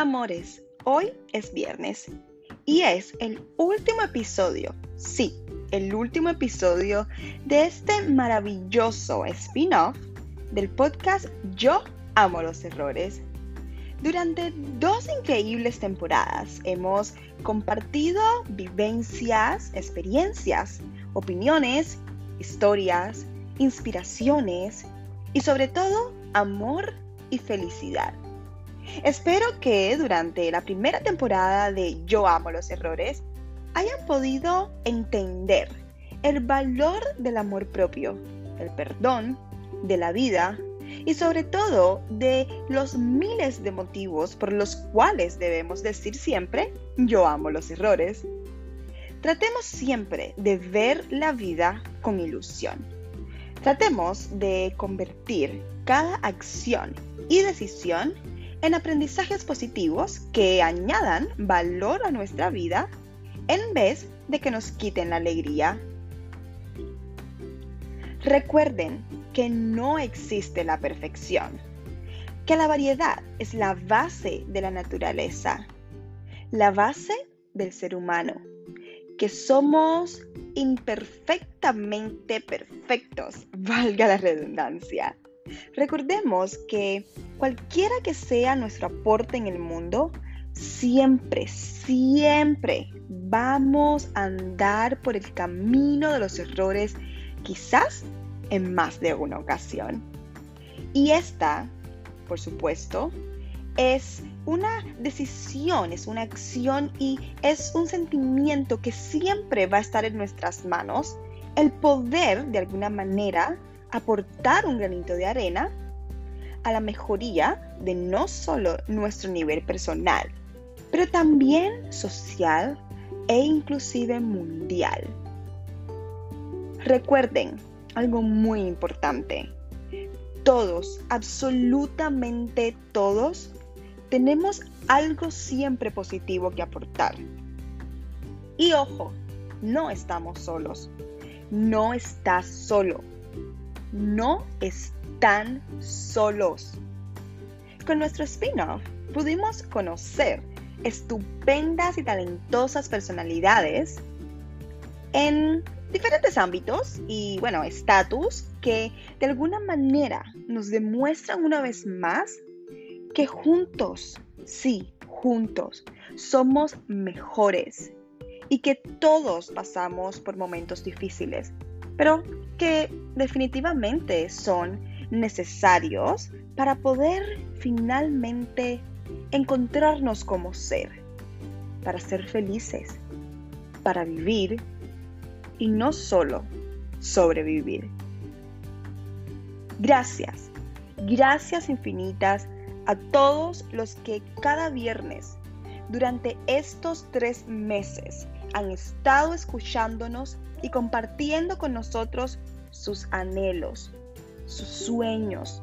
Amores, hoy es viernes y es el último episodio, sí, el último episodio de este maravilloso spin-off del podcast Yo amo los errores. Durante dos increíbles temporadas hemos compartido vivencias, experiencias, opiniones, historias, inspiraciones y sobre todo amor y felicidad. Espero que durante la primera temporada de Yo amo los errores hayan podido entender el valor del amor propio, el perdón, de la vida y sobre todo de los miles de motivos por los cuales debemos decir siempre yo amo los errores. Tratemos siempre de ver la vida con ilusión. Tratemos de convertir cada acción y decisión en aprendizajes positivos que añadan valor a nuestra vida en vez de que nos quiten la alegría. Recuerden que no existe la perfección, que la variedad es la base de la naturaleza, la base del ser humano, que somos imperfectamente perfectos, valga la redundancia. Recordemos que cualquiera que sea nuestro aporte en el mundo, siempre, siempre vamos a andar por el camino de los errores, quizás en más de una ocasión. Y esta, por supuesto, es una decisión, es una acción y es un sentimiento que siempre va a estar en nuestras manos el poder de alguna manera aportar un granito de arena a la mejoría de no solo nuestro nivel personal, pero también social e inclusive mundial. Recuerden algo muy importante. Todos, absolutamente todos, tenemos algo siempre positivo que aportar. Y ojo, no estamos solos. No estás solo no están solos. Con nuestro spin-off pudimos conocer estupendas y talentosas personalidades en diferentes ámbitos y, bueno, estatus que de alguna manera nos demuestran una vez más que juntos, sí, juntos, somos mejores y que todos pasamos por momentos difíciles pero que definitivamente son necesarios para poder finalmente encontrarnos como ser, para ser felices, para vivir y no solo sobrevivir. Gracias, gracias infinitas a todos los que cada viernes durante estos tres meses han estado escuchándonos y compartiendo con nosotros sus anhelos, sus sueños,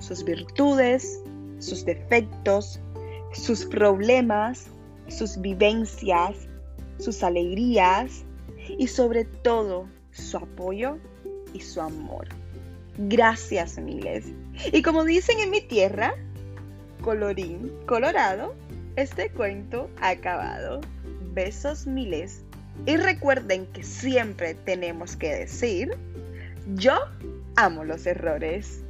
sus virtudes, sus defectos, sus problemas, sus vivencias, sus alegrías y sobre todo su apoyo y su amor. Gracias miles. Y como dicen en mi tierra, colorín colorado, este cuento ha acabado. Besos miles y recuerden que siempre tenemos que decir, yo amo los errores.